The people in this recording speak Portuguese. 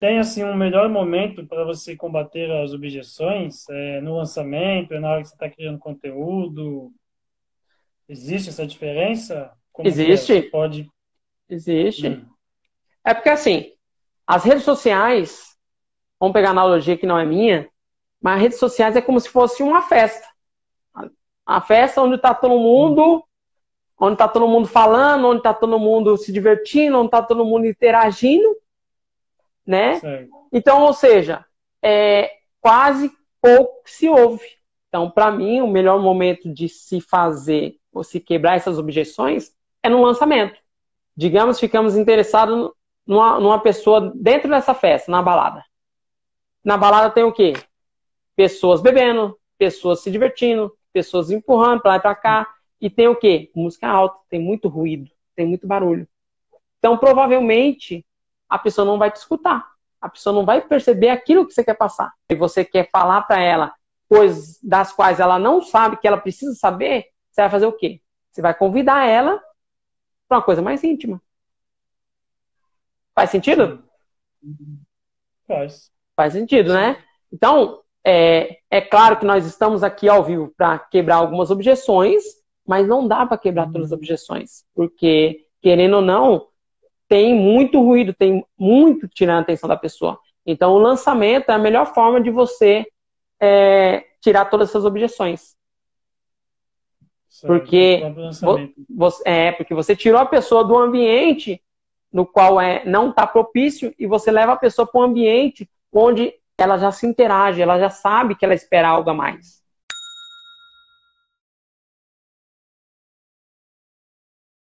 tem assim um melhor momento para você combater as objeções? É no lançamento, é na hora que você está criando conteúdo? Existe essa diferença? Como é? Existe. pode. Existe. Hum. É porque assim, as redes sociais, vamos pegar a analogia que não é minha, mas as redes sociais é como se fosse uma festa. A festa onde está todo mundo, onde está todo mundo falando, onde está todo mundo se divertindo, onde está todo mundo interagindo né? Então, ou seja, é, quase pouco se ouve. Então, para mim, o melhor momento de se fazer ou se quebrar essas objeções é no lançamento. Digamos, ficamos interessados numa, numa pessoa dentro dessa festa, na balada. Na balada tem o quê? Pessoas bebendo, pessoas se divertindo, pessoas empurrando para lá e para cá. E tem o quê? Música alta, tem muito ruído, tem muito barulho. Então, provavelmente, a pessoa não vai te escutar. A pessoa não vai perceber aquilo que você quer passar. E você quer falar para ela coisas das quais ela não sabe que ela precisa saber, você vai fazer o quê? Você vai convidar ela para uma coisa mais íntima. Faz sentido? Faz. Faz sentido, né? Então, é, é claro que nós estamos aqui ao vivo para quebrar algumas objeções, mas não dá para quebrar todas as objeções, porque, querendo ou não, tem muito ruído, tem muito tirando a atenção da pessoa. Então, o lançamento é a melhor forma de você é, tirar todas essas objeções. porque você, é porque você tirou a pessoa do ambiente no qual é, não está propício e você leva a pessoa para um ambiente onde ela já se interage, ela já sabe que ela espera algo a mais.